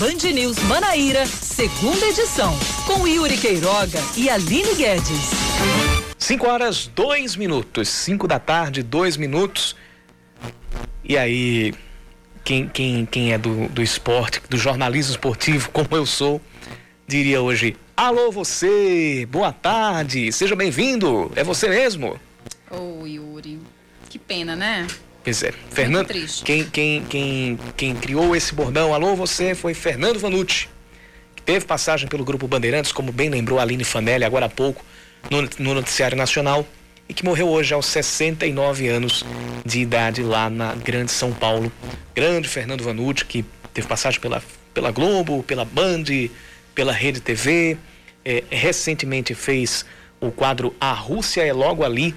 Band News Manaíra, segunda edição, com Yuri Queiroga e Aline Guedes. 5 horas, 2 minutos. 5 da tarde, 2 minutos. E aí, quem, quem, quem é do, do esporte, do jornalismo esportivo, como eu sou, diria hoje: Alô, você, boa tarde, seja bem-vindo. É você mesmo? Ô, oh, Yuri, que pena, né? Pois é, Fernando. Quem, quem, quem, quem criou esse bordão, alô, você, foi Fernando Vanucci, que teve passagem pelo Grupo Bandeirantes, como bem lembrou a Aline Fanelli agora há pouco, no, no Noticiário Nacional, e que morreu hoje aos 69 anos de idade lá na Grande São Paulo. Grande Fernando Vanucci, que teve passagem pela, pela Globo, pela Band, pela Rede TV, é, recentemente fez o quadro A Rússia é Logo Ali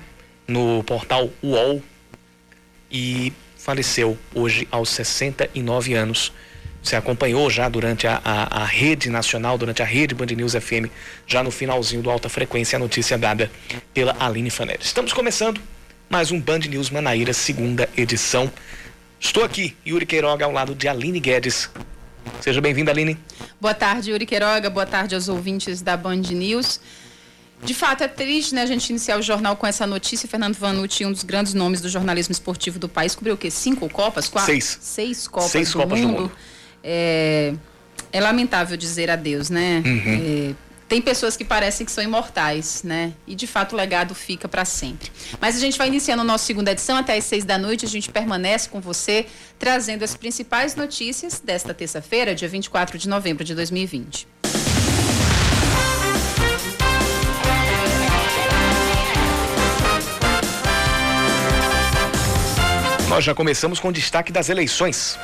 no portal UOL e faleceu hoje aos 69 anos. Você acompanhou já durante a, a, a, rede nacional, durante a rede Band News FM, já no finalzinho do Alta Frequência, a notícia dada pela Aline Fanelli. Estamos começando mais um Band News Manaíra, segunda edição. Estou aqui, Yuri Queiroga, ao lado de Aline Guedes. Seja bem-vinda, Aline. Boa tarde, Yuri Queiroga. Boa tarde aos ouvintes da Band News. De fato, é triste, né, a gente iniciar o jornal com essa notícia. Fernando Vanucci, um dos grandes nomes do jornalismo esportivo do país, cobriu o quê? Cinco Copas? Quatro? Seis. Seis Copas, Seis do, Copas mundo. do mundo. É, é lamentável dizer adeus, né? Uhum. É, tem pessoas que parecem que são imortais, né? E de fato o legado fica para sempre. Mas a gente vai iniciando a nossa segunda edição até às seis da noite. A gente permanece com você, trazendo as principais notícias desta terça-feira, dia 24 de novembro de 2020. Nós já começamos com o destaque das eleições.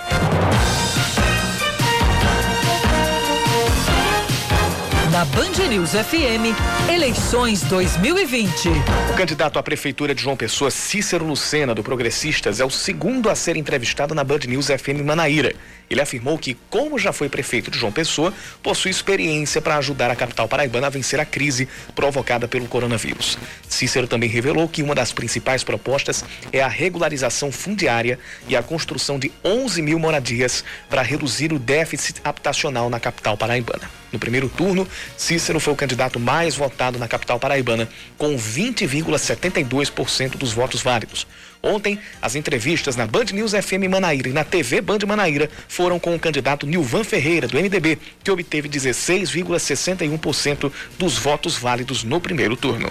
Na Band News FM, eleições 2020. O candidato à prefeitura de João Pessoa, Cícero Lucena, do Progressistas, é o segundo a ser entrevistado na Band News FM Manaíra. Ele afirmou que, como já foi prefeito de João Pessoa, possui experiência para ajudar a capital paraibana a vencer a crise provocada pelo coronavírus. Cícero também revelou que uma das principais propostas é a regularização fundiária e a construção de 11 mil moradias para reduzir o déficit habitacional na capital paraibana. No primeiro turno, Cícero foi o candidato mais votado na capital paraibana, com 20,72% dos votos válidos. Ontem, as entrevistas na Band News FM Manaíra e na TV Band Manaíra foram com o candidato Nilvan Ferreira, do MDB, que obteve 16,61% dos votos válidos no primeiro turno.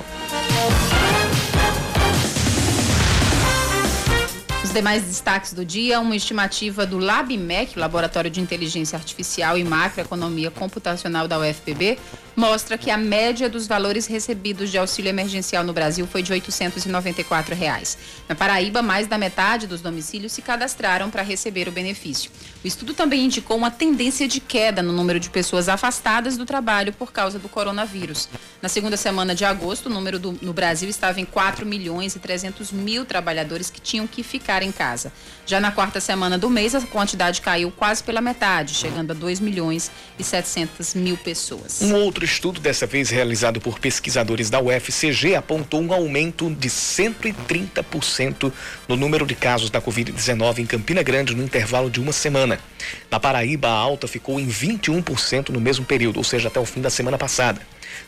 Os demais destaques do dia, uma estimativa do LabMEC, Laboratório de Inteligência Artificial e Macroeconomia Computacional da UFPB, mostra que a média dos valores recebidos de auxílio emergencial no Brasil foi de 894 reais. Na Paraíba, mais da metade dos domicílios se cadastraram para receber o benefício. O estudo também indicou uma tendência de queda no número de pessoas afastadas do trabalho por causa do coronavírus. Na segunda semana de agosto, o número do, no Brasil estava em 4 milhões e 300 mil trabalhadores que tinham que ficar em casa. Já na quarta semana do mês, a quantidade caiu quase pela metade, chegando a 2 milhões e 700 mil pessoas. Um outro estudo, dessa vez realizado por pesquisadores da UFCG, apontou um aumento de 130% no número de casos da Covid-19 em Campina Grande no intervalo de uma semana. Na Paraíba, a alta ficou em 21% no mesmo período, ou seja, até o fim da semana passada.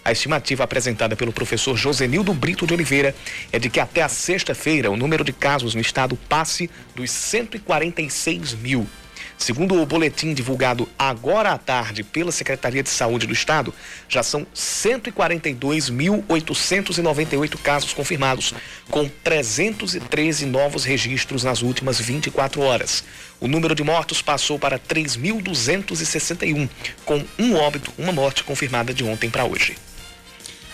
A estimativa apresentada pelo professor Josenildo Brito de Oliveira é de que até a sexta-feira o número de casos no estado passe dos 146 mil. Segundo o boletim divulgado agora à tarde pela Secretaria de Saúde do Estado, já são 142.898 casos confirmados, com 313 novos registros nas últimas 24 horas. O número de mortos passou para 3.261, com um óbito, uma morte confirmada de ontem para hoje.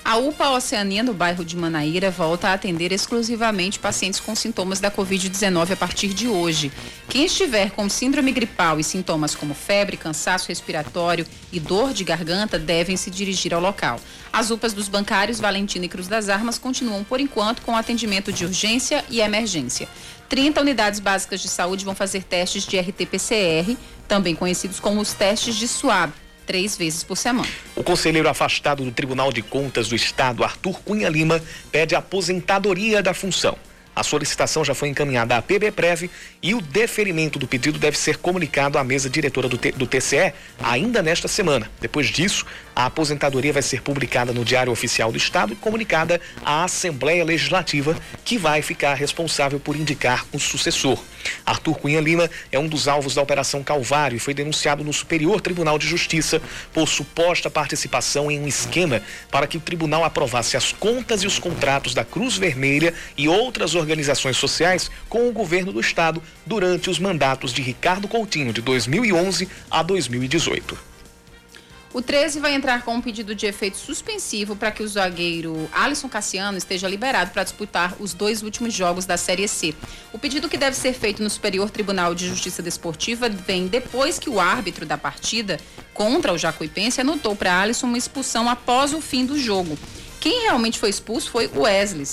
A UPA Oceania, no bairro de Manaíra, volta a atender exclusivamente pacientes com sintomas da Covid-19 a partir de hoje. Quem estiver com síndrome gripal e sintomas como febre, cansaço respiratório e dor de garganta devem se dirigir ao local. As UPAs dos bancários Valentina e Cruz das Armas continuam, por enquanto, com atendimento de urgência e emergência. 30 unidades básicas de saúde vão fazer testes de RT-PCR, também conhecidos como os testes de SUAB três vezes por semana. O conselheiro afastado do Tribunal de Contas do Estado, Arthur Cunha Lima, pede aposentadoria da função. A solicitação já foi encaminhada à PBPrev e o deferimento do pedido deve ser comunicado à mesa diretora do, do TCE ainda nesta semana. Depois disso, a aposentadoria vai ser publicada no Diário Oficial do Estado e comunicada à Assembleia Legislativa, que vai ficar responsável por indicar um sucessor. Arthur Cunha Lima é um dos alvos da Operação Calvário e foi denunciado no Superior Tribunal de Justiça por suposta participação em um esquema para que o tribunal aprovasse as contas e os contratos da Cruz Vermelha e outras organizações sociais com o governo do estado durante os mandatos de Ricardo Coutinho de 2011 a 2018. O 13 vai entrar com um pedido de efeito suspensivo para que o zagueiro Alisson Cassiano esteja liberado para disputar os dois últimos jogos da Série C. O pedido que deve ser feito no Superior Tribunal de Justiça Desportiva vem depois que o árbitro da partida contra o Jacuipense anotou para Alisson uma expulsão após o fim do jogo. Quem realmente foi expulso foi o Wesley,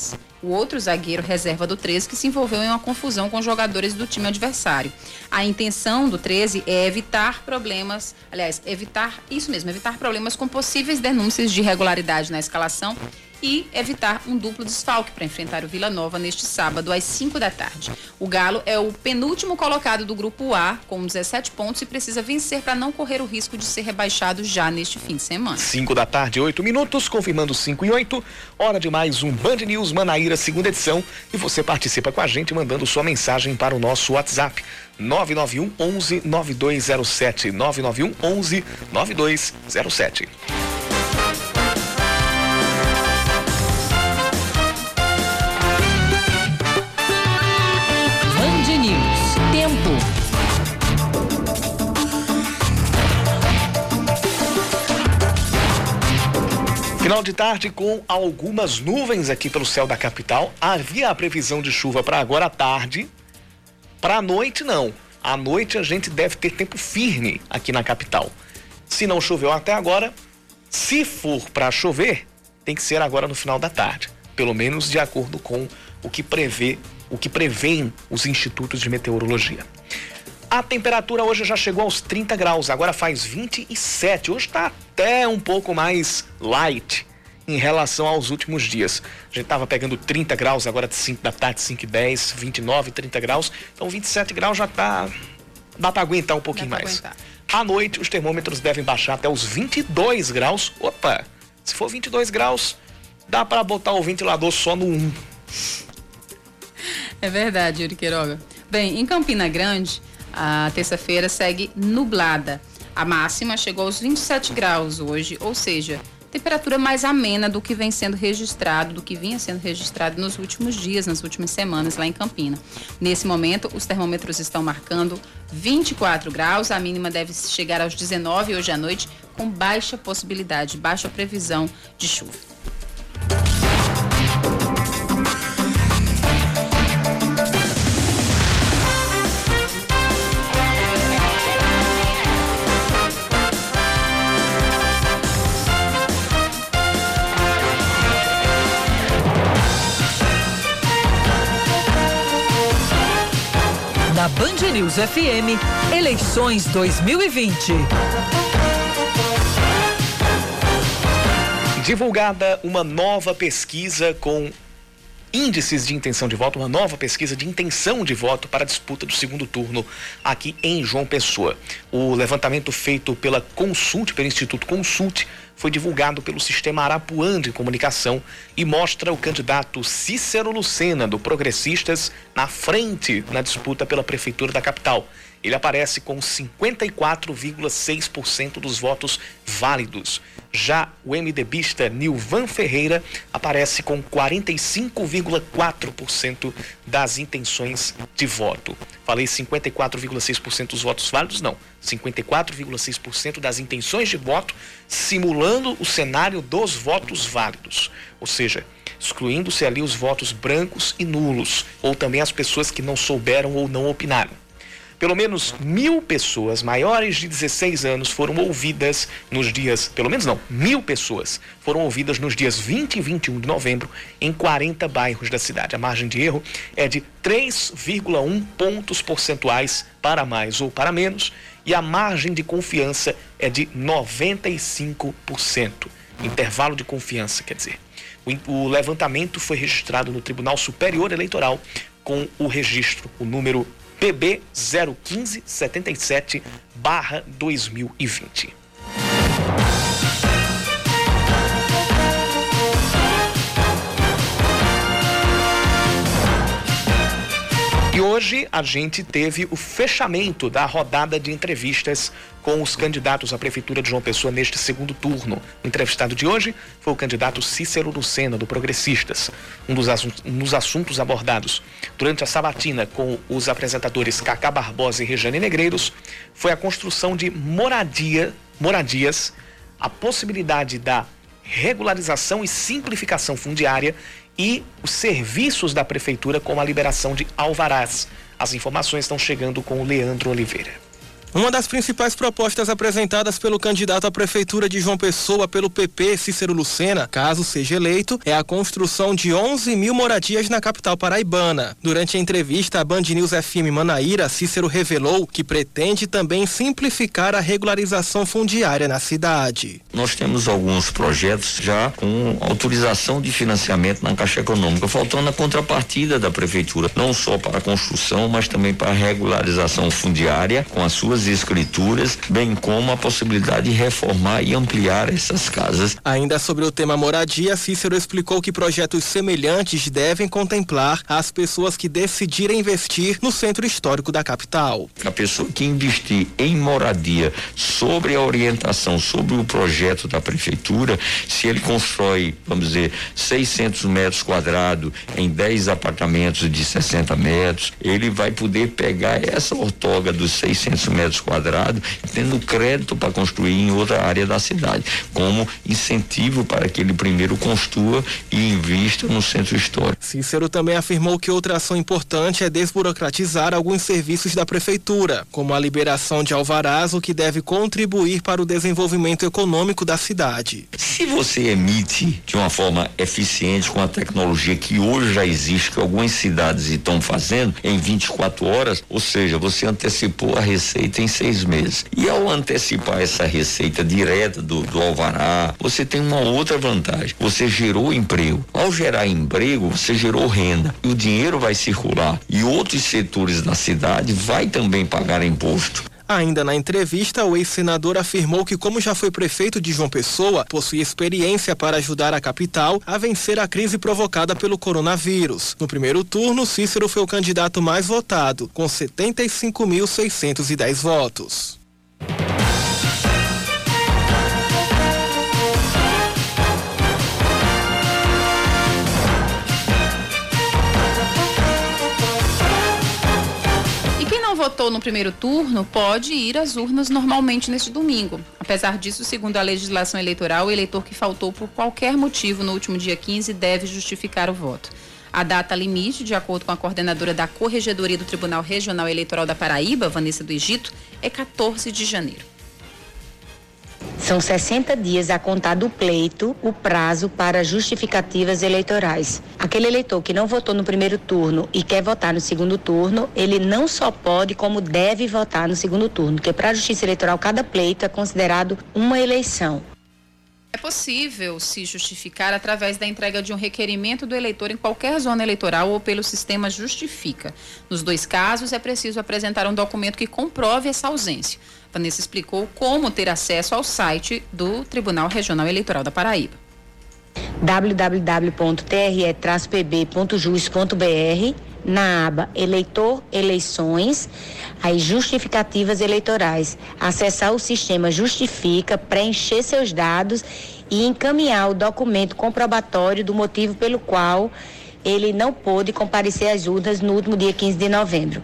o outro zagueiro reserva do 13 que se envolveu em uma confusão com jogadores do time adversário. A intenção do 13 é evitar problemas, aliás, evitar isso mesmo, evitar problemas com possíveis denúncias de irregularidade na escalação e evitar um duplo desfalque para enfrentar o Vila Nova neste sábado às 5 da tarde. O Galo é o penúltimo colocado do grupo A com 17 pontos e precisa vencer para não correr o risco de ser rebaixado já neste fim de semana. 5 da tarde, 8 minutos, confirmando 5 e 8. Hora de mais um Band News Manaíra, segunda edição. E você participa com a gente mandando sua mensagem para o nosso WhatsApp. 991 11 9207 991 11 9207. Final de tarde com algumas nuvens aqui pelo céu da capital. Havia a previsão de chuva para agora à tarde. Para a noite, não. À noite a gente deve ter tempo firme aqui na capital. Se não choveu até agora, se for para chover, tem que ser agora no final da tarde. Pelo menos de acordo com o que prevê, o que prevêem os institutos de meteorologia. A temperatura hoje já chegou aos 30 graus, agora faz 27. Hoje está até um pouco mais light em relação aos últimos dias. A gente estava pegando 30 graus agora de 5 da tarde, 5 e 10, 29, 30 graus. Então 27 graus já tá. dá para aguentar um pouquinho mais. Aguentar. À noite, os termômetros devem baixar até os 22 graus. Opa! Se for 22 graus, dá para botar o ventilador só no 1. É verdade, Yuri Queiroga. Bem, em Campina Grande, a terça-feira segue nublada. A máxima chegou aos 27 graus hoje, ou seja, temperatura mais amena do que vem sendo registrado, do que vinha sendo registrado nos últimos dias, nas últimas semanas lá em Campina. Nesse momento, os termômetros estão marcando 24 graus, a mínima deve chegar aos 19 hoje à noite, com baixa possibilidade, baixa previsão de chuva. News FM, eleições 2020. Divulgada uma nova pesquisa com índices de intenção de voto, uma nova pesquisa de intenção de voto para a disputa do segundo turno aqui em João Pessoa. O levantamento feito pela Consult, pelo Instituto Consult, foi divulgado pelo Sistema Arapuã de Comunicação e mostra o candidato Cícero Lucena, do Progressistas, na frente na disputa pela Prefeitura da capital. Ele aparece com 54,6% dos votos válidos. Já o MDBista Nilvan Ferreira aparece com 45,4% das intenções de voto. Falei 54,6% dos votos válidos? Não. 54,6% das intenções de voto, simulando o cenário dos votos válidos. Ou seja, excluindo-se ali os votos brancos e nulos, ou também as pessoas que não souberam ou não opinaram. Pelo menos mil pessoas maiores de 16 anos foram ouvidas nos dias, pelo menos não, mil pessoas foram ouvidas nos dias 20 e 21 de novembro em 40 bairros da cidade. A margem de erro é de 3,1 pontos percentuais para mais ou para menos e a margem de confiança é de 95%. Intervalo de confiança, quer dizer. O, levantamento foi registrado no Tribunal Superior Eleitoral com o registro, o número PB 01577-2020. E hoje a gente teve o fechamento da rodada de entrevistas com os candidatos à Prefeitura de João Pessoa neste segundo turno. O entrevistado de hoje foi o candidato Cícero Lucena, do Progressistas. Um dos, assuntos, um dos assuntos abordados durante a sabatina com os apresentadores Cacá Barbosa e Rejane Negreiros foi a construção de moradia, moradias, a possibilidade da regularização e simplificação fundiária e os serviços da prefeitura como a liberação de alvarás. As informações estão chegando com o Leandro Oliveira. Uma das principais propostas apresentadas pelo candidato à prefeitura de João Pessoa pelo PP, Cícero Lucena, caso seja eleito, é a construção de 11 mil moradias na capital paraibana. Durante a entrevista à Band News FM Manaíra, Cícero revelou que pretende também simplificar a regularização fundiária na cidade. Nós temos alguns projetos já com autorização de financiamento na Caixa Econômica, faltando a contrapartida da prefeitura, não só para a construção, mas também para a regularização fundiária com as suas escrituras, bem como a possibilidade de reformar e ampliar essas casas. Ainda sobre o tema moradia, Cícero explicou que projetos semelhantes devem contemplar as pessoas que decidirem investir no centro histórico da capital. A pessoa que investir em moradia sobre a orientação, sobre o projeto da prefeitura, se ele constrói, vamos dizer, 600 metros quadrados em 10 apartamentos de 60 metros, ele vai poder pegar essa ortoga dos 600 metros metros quadrados, tendo crédito para construir em outra área da cidade, como incentivo para que ele primeiro construa e invista no centro histórico. Cícero também afirmou que outra ação importante é desburocratizar alguns serviços da prefeitura, como a liberação de alvarás, o que deve contribuir para o desenvolvimento econômico da cidade. Se você emite de uma forma eficiente com a tecnologia que hoje já existe, que algumas cidades estão fazendo em 24 horas, ou seja, você antecipou a receita em seis meses. E ao antecipar essa receita direta do, do Alvará, você tem uma outra vantagem. Você gerou emprego. Ao gerar emprego, você gerou renda. E o dinheiro vai circular. E outros setores da cidade vai também pagar imposto. Ainda na entrevista, o ex-senador afirmou que, como já foi prefeito de João Pessoa, possui experiência para ajudar a capital a vencer a crise provocada pelo coronavírus. No primeiro turno, Cícero foi o candidato mais votado, com 75.610 votos. Votou no primeiro turno pode ir às urnas normalmente neste domingo. Apesar disso, segundo a legislação eleitoral, o eleitor que faltou por qualquer motivo no último dia 15 deve justificar o voto. A data limite, de acordo com a coordenadora da Corregedoria do Tribunal Regional Eleitoral da Paraíba, Vanessa do Egito, é 14 de janeiro. São 60 dias a contar do pleito o prazo para justificativas eleitorais. Aquele eleitor que não votou no primeiro turno e quer votar no segundo turno, ele não só pode, como deve votar no segundo turno, porque para a Justiça Eleitoral cada pleito é considerado uma eleição. É possível se justificar através da entrega de um requerimento do eleitor em qualquer zona eleitoral ou pelo sistema Justifica. Nos dois casos, é preciso apresentar um documento que comprove essa ausência. Vanessa explicou como ter acesso ao site do Tribunal Regional Eleitoral da Paraíba www.tre-pb.jus.br na aba Eleitor Eleições, as justificativas eleitorais. Acessar o sistema Justifica, preencher seus dados e encaminhar o documento comprobatório do motivo pelo qual ele não pôde comparecer às urnas no último dia 15 de novembro.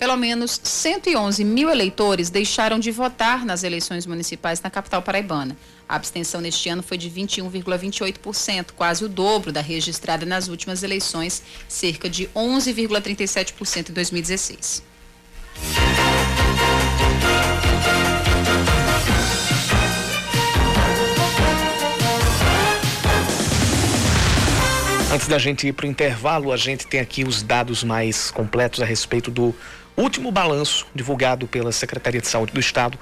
Pelo menos 111 mil eleitores deixaram de votar nas eleições municipais na capital paraibana. A abstenção neste ano foi de 21,28%, quase o dobro da registrada nas últimas eleições, cerca de 11,37% em 2016. Antes da gente ir para o intervalo, a gente tem aqui os dados mais completos a respeito do último balanço divulgado pela Secretaria de Saúde do Estado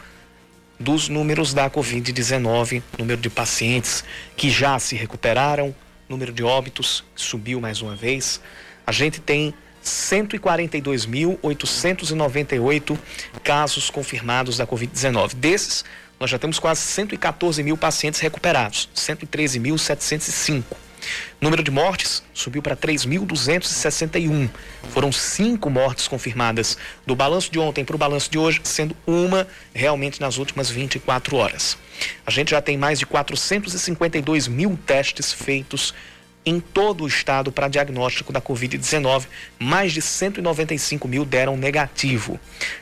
dos números da Covid-19, número de pacientes que já se recuperaram, número de óbitos subiu mais uma vez. A gente tem 142.898 casos confirmados da Covid-19. Desses, nós já temos quase 114 mil pacientes recuperados, 113.705. Número de mortes subiu para 3.261. Foram cinco mortes confirmadas do balanço de ontem para o balanço de hoje, sendo uma realmente nas últimas 24 horas. A gente já tem mais de 452 mil testes feitos em todo o estado para diagnóstico da Covid-19. Mais de 195 mil deram negativo.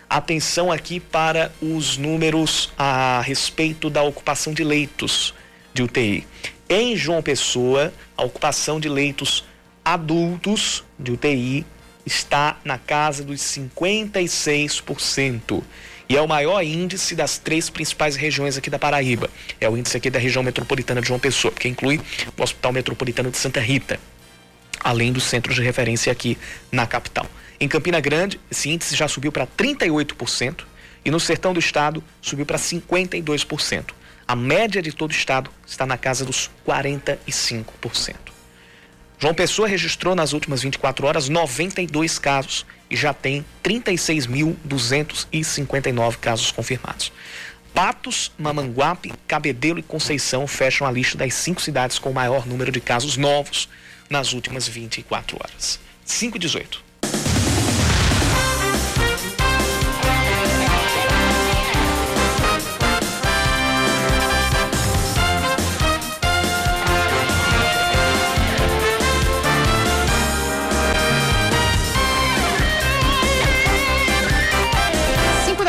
Atenção aqui para os números a respeito da ocupação de leitos de UTI. Em João Pessoa, a ocupação de leitos adultos de UTI está na casa dos 56%. E é o maior índice das três principais regiões aqui da Paraíba. É o índice aqui da região metropolitana de João Pessoa, que inclui o Hospital Metropolitano de Santa Rita, além dos centros de referência aqui na capital. Em Campina Grande, esse índice já subiu para 38% e no sertão do estado subiu para 52%. A média de todo o estado está na casa dos 45%. João Pessoa registrou nas últimas 24 horas 92 casos e já tem 36.259 casos confirmados. Patos, Mamanguape, Cabedelo e Conceição fecham a lista das cinco cidades com o maior número de casos novos nas últimas 24 horas. 5 e 18.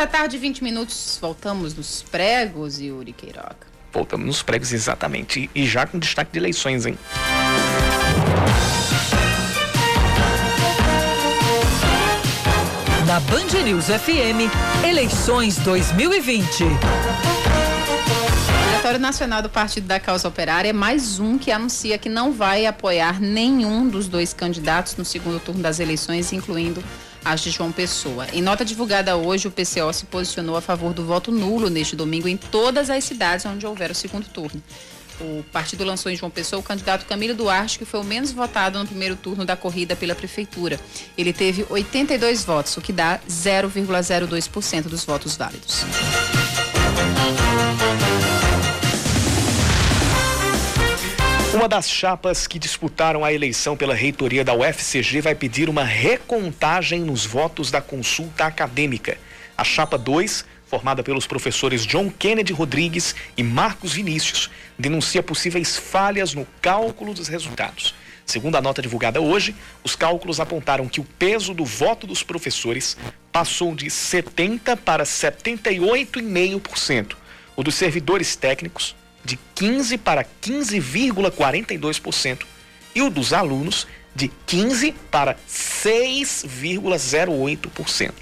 Da tarde, 20 minutos, voltamos nos pregos, Yuri Queiroga. Voltamos nos pregos, exatamente. E já com destaque de eleições, hein? Na Band News FM, eleições 2020. O Diretório Nacional do Partido da Causa Operária é mais um que anuncia que não vai apoiar nenhum dos dois candidatos no segundo turno das eleições, incluindo as de João Pessoa. Em nota divulgada hoje, o PCO se posicionou a favor do voto nulo neste domingo em todas as cidades onde houver o segundo turno. O partido lançou em João Pessoa o candidato Camilo Duarte, que foi o menos votado no primeiro turno da corrida pela prefeitura. Ele teve 82 votos, o que dá 0,02% dos votos válidos. Uma das chapas que disputaram a eleição pela reitoria da UFCG vai pedir uma recontagem nos votos da consulta acadêmica. A chapa 2, formada pelos professores John Kennedy Rodrigues e Marcos Vinícius, denuncia possíveis falhas no cálculo dos resultados. Segundo a nota divulgada hoje, os cálculos apontaram que o peso do voto dos professores passou de 70 para 78,5%. O dos servidores técnicos de 15 para 15,42% e o dos alunos de 15 para 6,08%.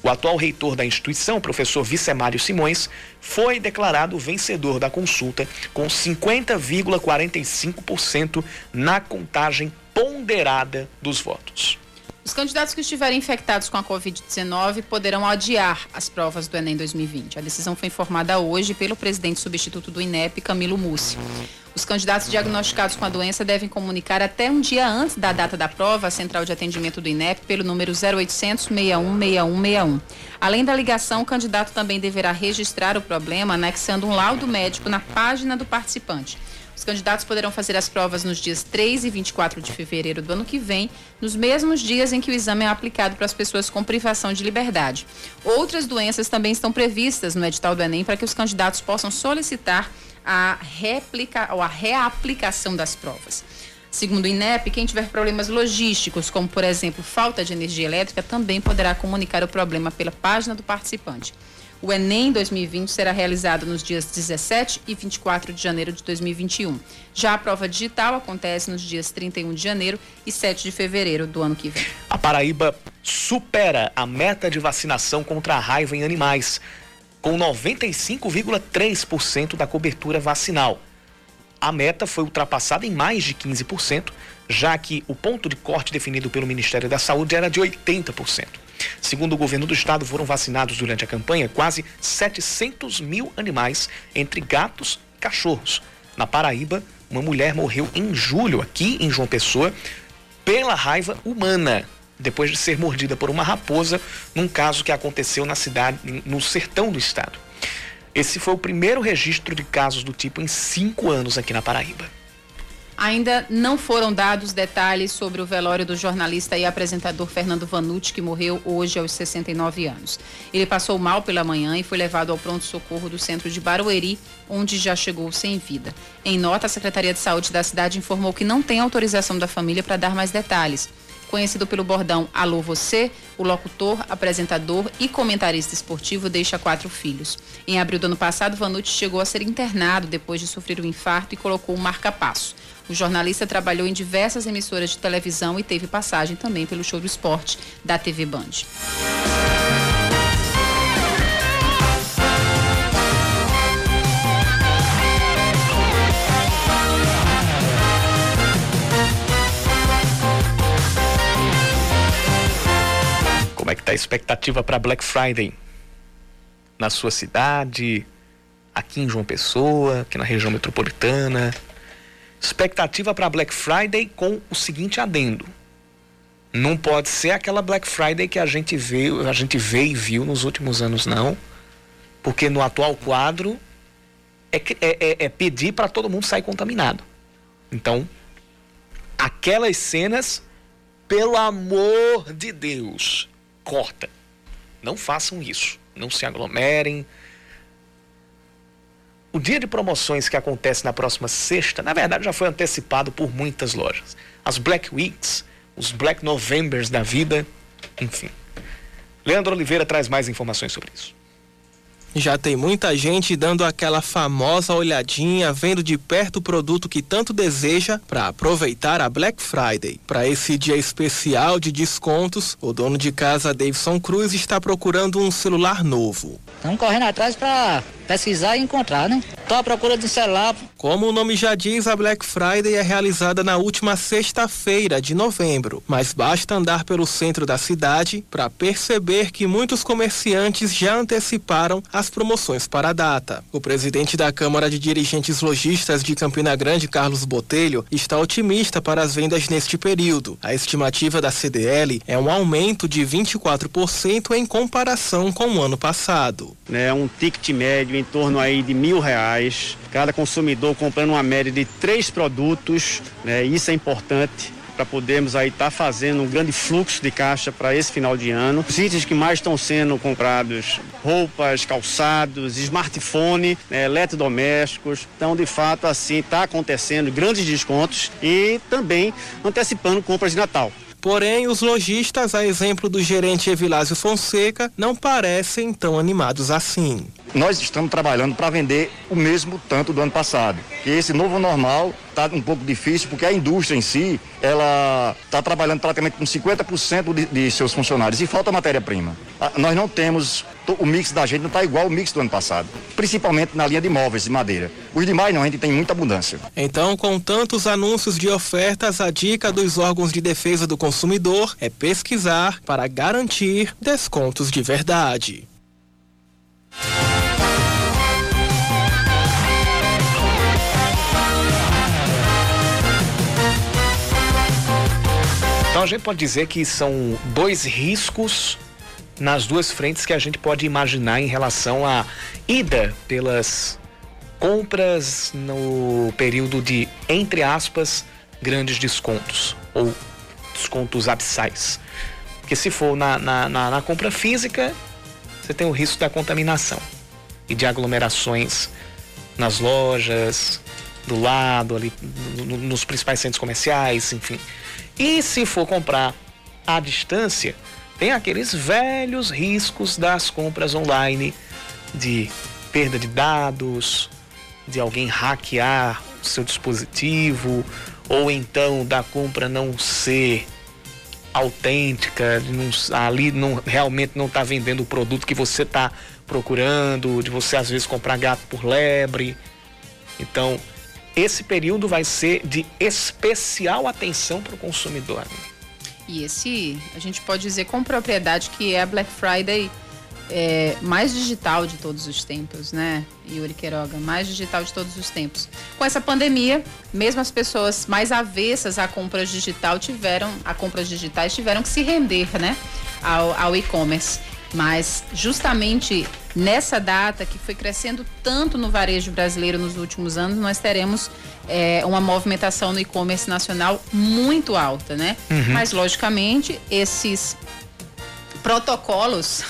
O atual reitor da instituição, professor Vicemário Simões, foi declarado vencedor da consulta com 50,45% na contagem ponderada dos votos. Os candidatos que estiverem infectados com a Covid-19 poderão adiar as provas do Enem 2020. A decisão foi informada hoje pelo presidente substituto do INEP, Camilo Mussi. Os candidatos diagnosticados com a doença devem comunicar até um dia antes da data da prova à central de atendimento do INEP pelo número 0800 616161. Além da ligação, o candidato também deverá registrar o problema anexando um laudo médico na página do participante. Os candidatos poderão fazer as provas nos dias 3 e 24 de fevereiro do ano que vem, nos mesmos dias em que o exame é aplicado para as pessoas com privação de liberdade. Outras doenças também estão previstas no edital do Enem para que os candidatos possam solicitar a, réplica, ou a reaplicação das provas. Segundo o INEP, quem tiver problemas logísticos, como por exemplo falta de energia elétrica, também poderá comunicar o problema pela página do participante. O Enem 2020 será realizado nos dias 17 e 24 de janeiro de 2021. Já a prova digital acontece nos dias 31 de janeiro e 7 de fevereiro do ano que vem. A Paraíba supera a meta de vacinação contra a raiva em animais, com 95,3% da cobertura vacinal. A meta foi ultrapassada em mais de 15%, já que o ponto de corte definido pelo Ministério da Saúde era de 80%. Segundo o governo do estado, foram vacinados durante a campanha quase 700 mil animais, entre gatos e cachorros. Na Paraíba, uma mulher morreu em julho, aqui em João Pessoa, pela raiva humana, depois de ser mordida por uma raposa, num caso que aconteceu na cidade, no sertão do estado. Esse foi o primeiro registro de casos do tipo em cinco anos aqui na Paraíba. Ainda não foram dados detalhes sobre o velório do jornalista e apresentador Fernando Vanucci, que morreu hoje aos 69 anos. Ele passou mal pela manhã e foi levado ao pronto-socorro do centro de Barueri, onde já chegou sem vida. Em nota, a Secretaria de Saúde da cidade informou que não tem autorização da família para dar mais detalhes. Conhecido pelo bordão Alô Você, o locutor, apresentador e comentarista esportivo deixa quatro filhos. Em abril do ano passado, Vanucci chegou a ser internado depois de sofrer um infarto e colocou um marca-passo. O jornalista trabalhou em diversas emissoras de televisão e teve passagem também pelo show do esporte da TV Band. Como é que tá a expectativa para Black Friday? Na sua cidade, aqui em João Pessoa, aqui na região metropolitana? Expectativa para Black Friday com o seguinte adendo. Não pode ser aquela Black Friday que a gente vê, a gente vê e viu nos últimos anos, não. Porque no atual quadro é, é, é, é pedir para todo mundo sair contaminado. Então, aquelas cenas, pelo amor de Deus, corta. Não façam isso. Não se aglomerem o dia de promoções que acontece na próxima sexta, na verdade, já foi antecipado por muitas lojas. As Black Weeks, os Black Novembers da vida, enfim. Leandro Oliveira traz mais informações sobre isso. Já tem muita gente dando aquela famosa olhadinha, vendo de perto o produto que tanto deseja para aproveitar a Black Friday. Para esse dia especial de descontos, o dono de casa Davidson Cruz está procurando um celular novo. Estamos correndo atrás para pesquisar e encontrar, né? Estou à procura de um celular. Como o nome já diz, a Black Friday é realizada na última sexta-feira de novembro, mas basta andar pelo centro da cidade para perceber que muitos comerciantes já anteciparam as promoções para a data. O presidente da Câmara de Dirigentes Logistas de Campina Grande, Carlos Botelho, está otimista para as vendas neste período. A estimativa da CDL é um aumento de 24% em comparação com o ano passado. É um ticket médio em torno aí de mil reais. Cada consumidor comprando uma média de três produtos, né? Isso é importante para podermos aí estar tá fazendo um grande fluxo de caixa para esse final de ano. Os itens que mais estão sendo comprados, roupas, calçados, smartphone, né, eletrodomésticos. Então, de fato, assim está acontecendo grandes descontos e também antecipando compras de Natal. Porém, os lojistas, a exemplo do gerente Evilásio Fonseca, não parecem tão animados assim. Nós estamos trabalhando para vender o mesmo tanto do ano passado. E esse novo normal está um pouco difícil porque a indústria em si, ela está trabalhando praticamente com 50% de, de seus funcionários e falta matéria-prima. Ah, nós não temos, o mix da gente não está igual ao mix do ano passado, principalmente na linha de móveis de madeira. Os demais não, a gente tem muita abundância. Então, com tantos anúncios de ofertas, a dica dos órgãos de defesa do consumidor é pesquisar para garantir descontos de verdade. A gente pode dizer que são dois riscos nas duas frentes que a gente pode imaginar em relação à ida pelas compras no período de, entre aspas, grandes descontos ou descontos abissais. Porque se for na, na, na, na compra física, você tem o risco da contaminação e de aglomerações nas lojas, do lado, ali no, nos principais centros comerciais, enfim. E se for comprar à distância, tem aqueles velhos riscos das compras online de perda de dados, de alguém hackear o seu dispositivo, ou então da compra não ser autêntica, não, ali não, realmente não está vendendo o produto que você está procurando, de você às vezes comprar gato por lebre. Então, esse período vai ser de especial atenção para o consumidor. E esse, a gente pode dizer com propriedade que é a Black Friday é, mais digital de todos os tempos, né, Yuri Queiroga? Mais digital de todos os tempos. Com essa pandemia, mesmo as pessoas mais avessas à compra digital tiveram, a compras digitais tiveram que se render, né, ao, ao e-commerce. Mas justamente nessa data que foi crescendo tanto no varejo brasileiro nos últimos anos, nós teremos é, uma movimentação no e-commerce nacional muito alta, né? Uhum. Mas logicamente esses protocolos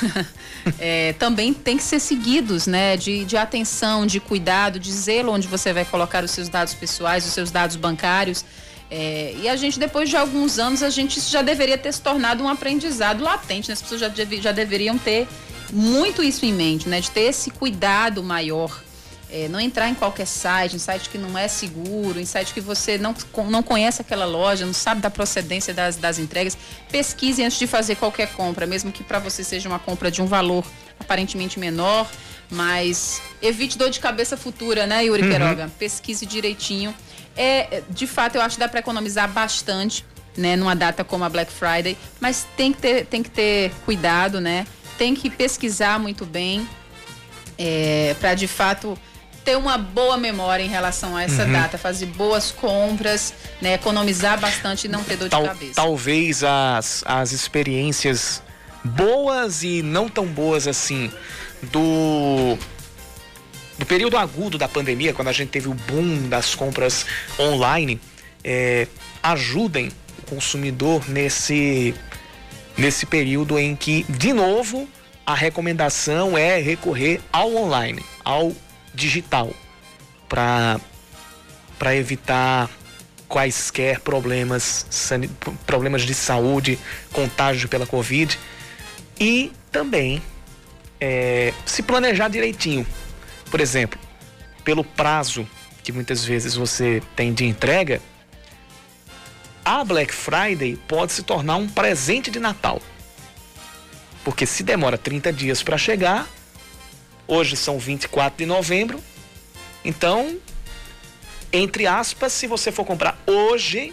é, também têm que ser seguidos, né? De, de atenção, de cuidado, de zelo onde você vai colocar os seus dados pessoais, os seus dados bancários. É, e a gente, depois de alguns anos, a gente já deveria ter se tornado um aprendizado latente, né? As pessoas já, já deveriam ter muito isso em mente, né? De ter esse cuidado maior. É, não entrar em qualquer site, em site que não é seguro, em site que você não, não conhece aquela loja, não sabe da procedência das, das entregas. Pesquise antes de fazer qualquer compra, mesmo que para você seja uma compra de um valor aparentemente menor, mas evite dor de cabeça futura, né, Yuri uhum. Queiroga? Pesquise direitinho é, de fato, eu acho que dá para economizar bastante, né, numa data como a Black Friday, mas tem que ter, tem que ter cuidado, né? Tem que pesquisar muito bem é, para de fato ter uma boa memória em relação a essa uhum. data, fazer boas compras, né, economizar bastante e não ter dor Tal, de cabeça. Talvez as, as experiências boas e não tão boas assim do do período agudo da pandemia, quando a gente teve o boom das compras online, é, ajudem o consumidor nesse, nesse período em que, de novo, a recomendação é recorrer ao online, ao digital, para evitar quaisquer problemas, problemas de saúde, contágio pela Covid e também é, se planejar direitinho. Por exemplo, pelo prazo que muitas vezes você tem de entrega, a Black Friday pode se tornar um presente de Natal. Porque se demora 30 dias para chegar, hoje são 24 de novembro, então, entre aspas, se você for comprar hoje,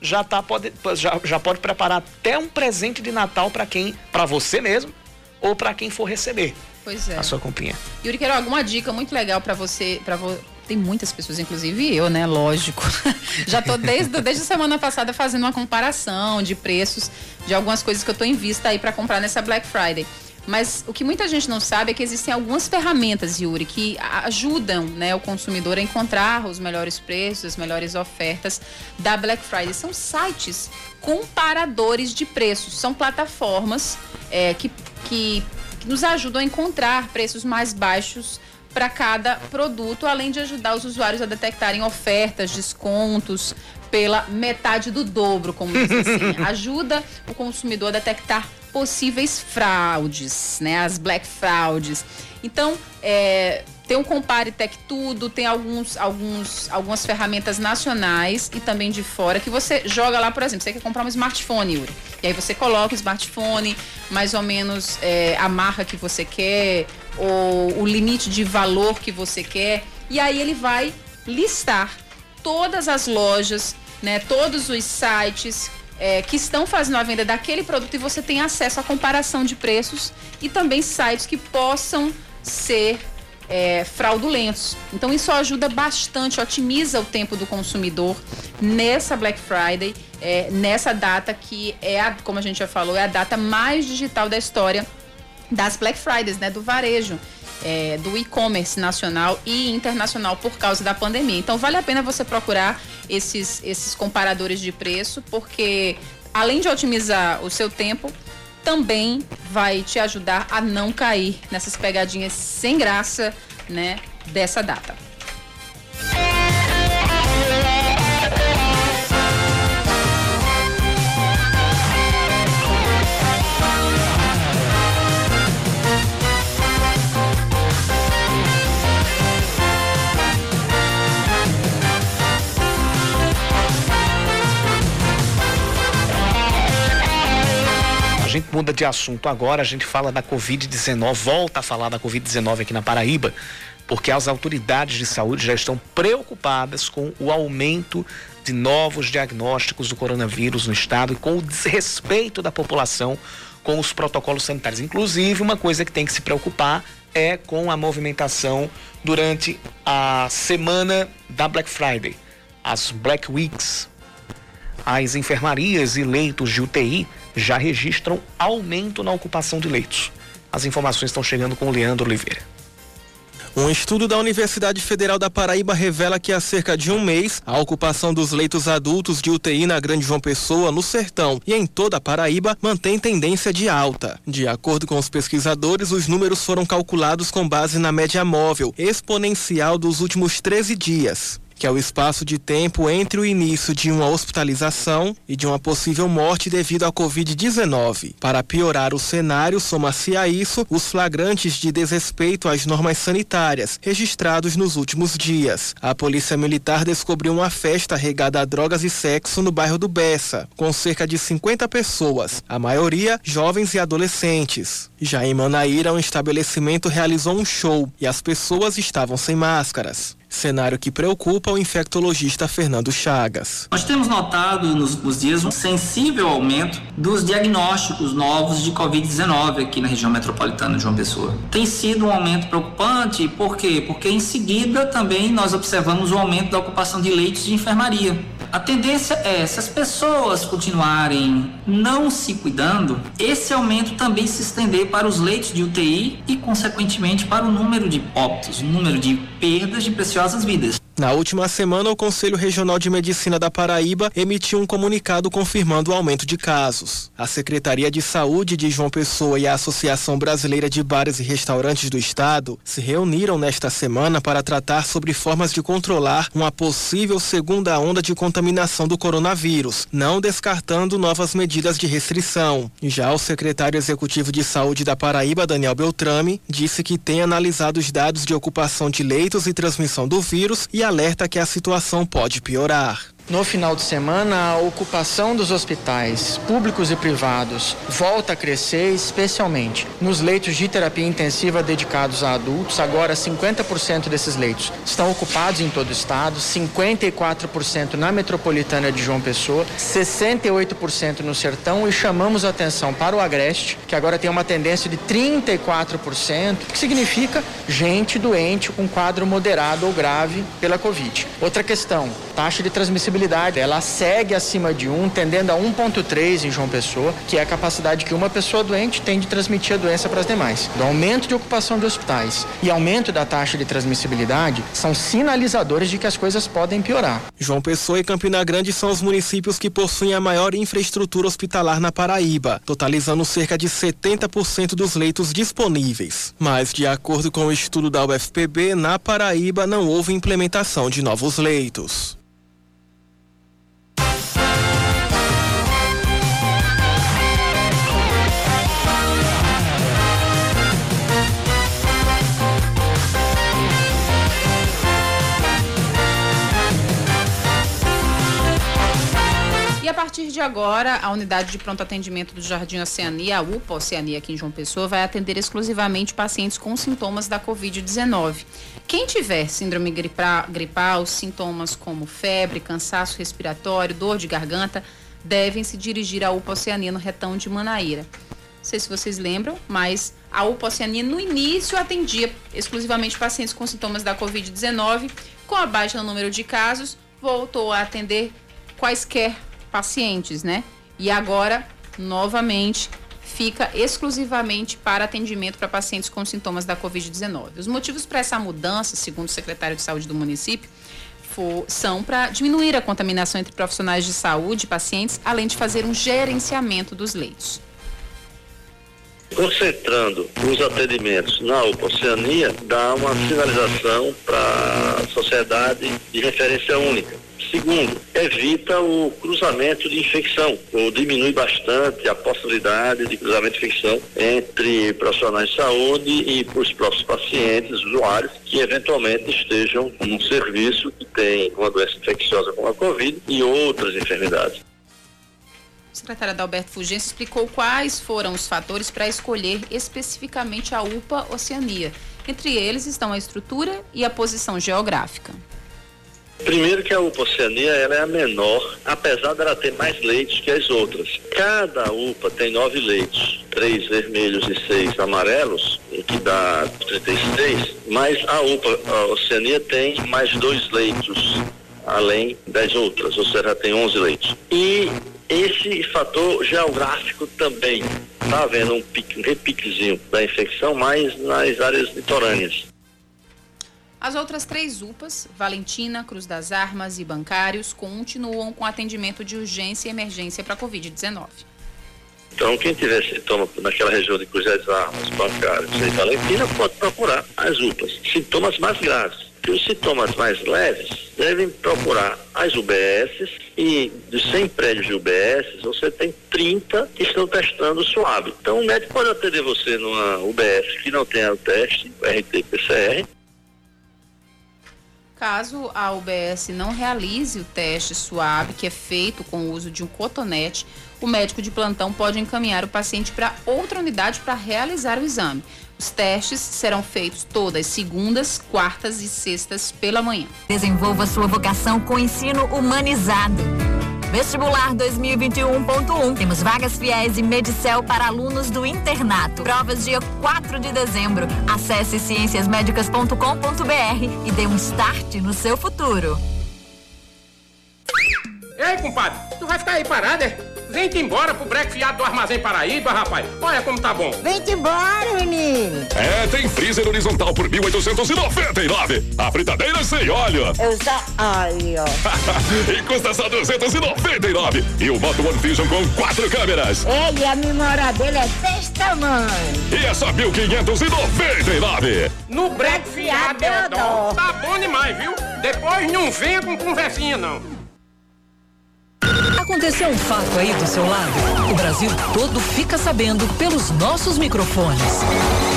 já, tá, pode, já, já pode preparar até um presente de Natal para quem, para você mesmo, ou para quem for receber. Pois é. A sua comprinha. Yuri, quero alguma dica muito legal para você, para vo... tem muitas pessoas, inclusive eu, né? Lógico. Já tô desde, desde a semana passada fazendo uma comparação de preços de algumas coisas que eu tô em vista aí para comprar nessa Black Friday. Mas o que muita gente não sabe é que existem algumas ferramentas, Yuri, que ajudam né, o consumidor a encontrar os melhores preços, as melhores ofertas da Black Friday. São sites comparadores de preços, são plataformas é, que, que nos ajudam a encontrar preços mais baixos para cada produto, além de ajudar os usuários a detectarem ofertas, descontos pela metade do dobro, como diz assim. Ajuda o consumidor a detectar possíveis fraudes, né? As black fraudes. Então, é, tem o Compare Tech Tudo, tem alguns, alguns, algumas ferramentas nacionais e também de fora que você joga lá, por exemplo, você quer comprar um smartphone, Yuri. E aí você coloca o smartphone, mais ou menos é, a marca que você quer, o limite de valor que você quer. E aí ele vai listar todas as lojas, né, todos os sites é, que estão fazendo a venda daquele produto e você tem acesso à comparação de preços e também sites que possam ser é, fraudulentos. Então isso ajuda bastante, otimiza o tempo do consumidor nessa Black Friday, é, nessa data que é, a, como a gente já falou, é a data mais digital da história das Black Fridays, né, do varejo. É, do e-commerce nacional e internacional por causa da pandemia. Então vale a pena você procurar esses, esses comparadores de preço, porque além de otimizar o seu tempo, também vai te ajudar a não cair nessas pegadinhas sem graça, né, dessa data. Gente muda de assunto agora, a gente fala da Covid-19, volta a falar da Covid-19 aqui na Paraíba, porque as autoridades de saúde já estão preocupadas com o aumento de novos diagnósticos do coronavírus no estado e com o desrespeito da população com os protocolos sanitários. Inclusive, uma coisa que tem que se preocupar é com a movimentação durante a semana da Black Friday, as Black Weeks. As enfermarias e leitos de UTI já registram aumento na ocupação de leitos. As informações estão chegando com o Leandro Oliveira. Um estudo da Universidade Federal da Paraíba revela que há cerca de um mês, a ocupação dos leitos adultos de UTI na Grande João Pessoa, no Sertão e em toda a Paraíba mantém tendência de alta. De acordo com os pesquisadores, os números foram calculados com base na média móvel exponencial dos últimos 13 dias que é o espaço de tempo entre o início de uma hospitalização e de uma possível morte devido à Covid-19. Para piorar o cenário, soma-se a isso os flagrantes de desrespeito às normas sanitárias registrados nos últimos dias. A Polícia Militar descobriu uma festa regada a drogas e sexo no bairro do Bessa, com cerca de 50 pessoas, a maioria jovens e adolescentes. Já em Manaíra, um estabelecimento realizou um show e as pessoas estavam sem máscaras. Cenário que preocupa o infectologista Fernando Chagas. Nós temos notado nos últimos dias um sensível aumento dos diagnósticos novos de Covid-19 aqui na região metropolitana de João Pessoa. Tem sido um aumento preocupante, por quê? Porque em seguida também nós observamos o aumento da ocupação de leitos de enfermaria. A tendência é, se as pessoas continuarem não se cuidando, esse aumento também se estender para os leitos de UTI e, consequentemente, para o número de óbitos, o número de perdas de preciosas vidas. Na última semana, o Conselho Regional de Medicina da Paraíba emitiu um comunicado confirmando o aumento de casos. A Secretaria de Saúde de João Pessoa e a Associação Brasileira de Bares e Restaurantes do Estado se reuniram nesta semana para tratar sobre formas de controlar uma possível segunda onda de contaminação do coronavírus, não descartando novas medidas de restrição. Já o secretário executivo de Saúde da Paraíba, Daniel Beltrame, disse que tem analisado os dados de ocupação de leitos e transmissão do vírus e alerta que a situação pode piorar. No final de semana, a ocupação dos hospitais públicos e privados volta a crescer, especialmente nos leitos de terapia intensiva dedicados a adultos. Agora, 50% desses leitos estão ocupados em todo o estado, 54% na metropolitana de João Pessoa, 68% no sertão e chamamos a atenção para o Agreste, que agora tem uma tendência de 34%, que significa gente doente com quadro moderado ou grave pela Covid. Outra questão, taxa de transmissibilidade ela segue acima de 1, tendendo a 1,3 em João Pessoa, que é a capacidade que uma pessoa doente tem de transmitir a doença para as demais. O aumento de ocupação de hospitais e aumento da taxa de transmissibilidade são sinalizadores de que as coisas podem piorar. João Pessoa e Campina Grande são os municípios que possuem a maior infraestrutura hospitalar na Paraíba, totalizando cerca de 70% dos leitos disponíveis. Mas, de acordo com o estudo da UFPB, na Paraíba não houve implementação de novos leitos. Partir de agora, a unidade de pronto atendimento do Jardim Oceania, a UPA Oceania aqui em João Pessoa, vai atender exclusivamente pacientes com sintomas da Covid-19. Quem tiver síndrome gripal, sintomas como febre, cansaço respiratório, dor de garganta, devem se dirigir à UPA Oceania no retão de Manaíra. Não sei se vocês lembram, mas a UPA Oceania no início atendia exclusivamente pacientes com sintomas da Covid-19. Com a baixa no número de casos, voltou a atender quaisquer pacientes, né? E agora, novamente, fica exclusivamente para atendimento para pacientes com sintomas da Covid-19. Os motivos para essa mudança, segundo o secretário de Saúde do município, for, são para diminuir a contaminação entre profissionais de saúde e pacientes, além de fazer um gerenciamento dos leitos. Concentrando os atendimentos na Oceania, dá uma sinalização para a sociedade de referência única Segundo, evita o cruzamento de infecção, ou diminui bastante a possibilidade de cruzamento de infecção entre profissionais de saúde e os próprios pacientes, usuários, que eventualmente estejam num serviço que tem uma doença infecciosa como a Covid e outras enfermidades. A secretária Adalberto Fugêncio explicou quais foram os fatores para escolher especificamente a UPA Oceania. Entre eles estão a estrutura e a posição geográfica. Primeiro que a UPA Oceania ela é a menor, apesar dela ter mais leitos que as outras. Cada UPA tem nove leitos, três vermelhos e seis amarelos, o que dá 36, mas a UPA a Oceania tem mais dois leitos além das outras, ou seja, tem 11 leitos. E esse fator geográfico também está havendo um, pique, um repiquezinho da infecção, mais nas áreas litorâneas. As outras três UPAs, Valentina, Cruz das Armas e Bancários, continuam com atendimento de urgência e emergência para a Covid-19. Então, quem tiver sintoma naquela região de Cruz das Armas, Bancários e Valentina, pode procurar as UPAs. Sintomas mais graves. E os sintomas mais leves devem procurar as UBSs e dos 100 prédios de UBSs, você tem 30 que estão testando suave. Então, o médico pode atender você numa UBS que não tenha o teste, RT-PCR, Caso a UBS não realize o teste suave, que é feito com o uso de um cotonete, o médico de plantão pode encaminhar o paciente para outra unidade para realizar o exame. Os testes serão feitos todas segundas, quartas e sextas pela manhã. Desenvolva sua vocação com ensino humanizado. Vestibular 2021.1. Temos vagas fiéis e Medicel para alunos do internato. Provas dia 4 de dezembro. Acesse cienciasmedicas.com.br e dê um start no seu futuro. Ei, compadre, tu vai ficar aí parado, é? Vem-te embora pro breque fiado do Armazém Paraíba, rapaz. Olha como tá bom. Vem-te embora, menino. É, tem freezer horizontal por 1.899. A fritadeira sem óleo. Eu só óleo. e custa só 299. E o Moto One Vision com quatro câmeras. Ele, a memória dele é desse tamanho. E é só 1.599. No breque fiado, Deodoro. Tá bom demais, viu? Depois não venha com conversinha, não. Aconteceu um fato aí do seu lado? O Brasil todo fica sabendo pelos nossos microfones.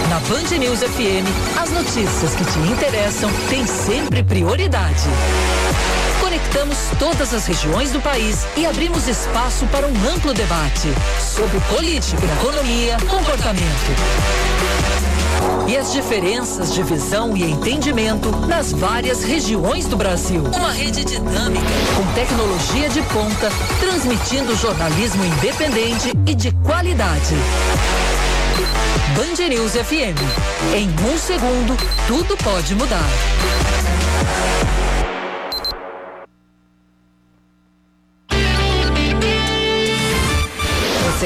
Na Band News FM, as notícias que te interessam têm sempre prioridade. Conectamos todas as regiões do país e abrimos espaço para um amplo debate sobre política, economia, comportamento e as diferenças de visão e entendimento nas várias regiões do Brasil. Uma rede dinâmica, com tecnologia de ponta, transmitindo jornalismo independente e de qualidade. Band News FM. Em um segundo, tudo pode mudar.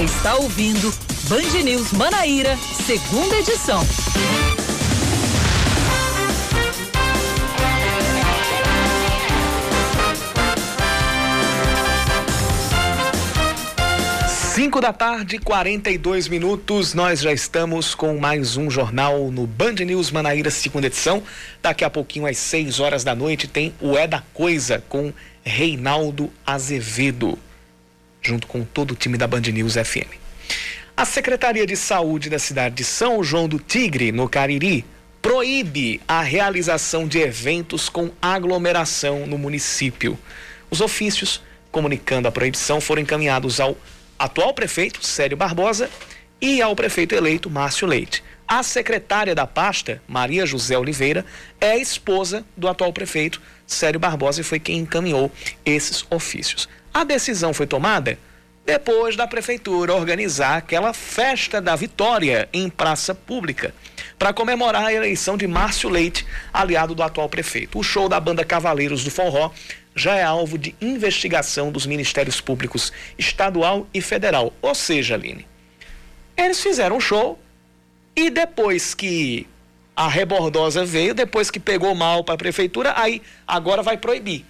Está ouvindo Band News Manaíra, segunda edição. Cinco da tarde, 42 minutos. Nós já estamos com mais um jornal no Band News Manaíra, segunda edição. Daqui a pouquinho, às 6 horas da noite, tem o É da Coisa com Reinaldo Azevedo junto com todo o time da Band News FM. A Secretaria de Saúde da cidade de São João do Tigre, no Cariri, proíbe a realização de eventos com aglomeração no município. Os ofícios comunicando a proibição foram encaminhados ao atual prefeito, Célio Barbosa, e ao prefeito eleito, Márcio Leite. A secretária da pasta, Maria José Oliveira, é esposa do atual prefeito, Célio Barbosa, e foi quem encaminhou esses ofícios. A decisão foi tomada depois da prefeitura organizar aquela festa da vitória em praça pública para comemorar a eleição de Márcio Leite, aliado do atual prefeito. O show da banda Cavaleiros do Forró já é alvo de investigação dos Ministérios Públicos estadual e federal. Ou seja, Aline, eles fizeram um show e depois que a rebordosa veio, depois que pegou mal para a prefeitura, aí agora vai proibir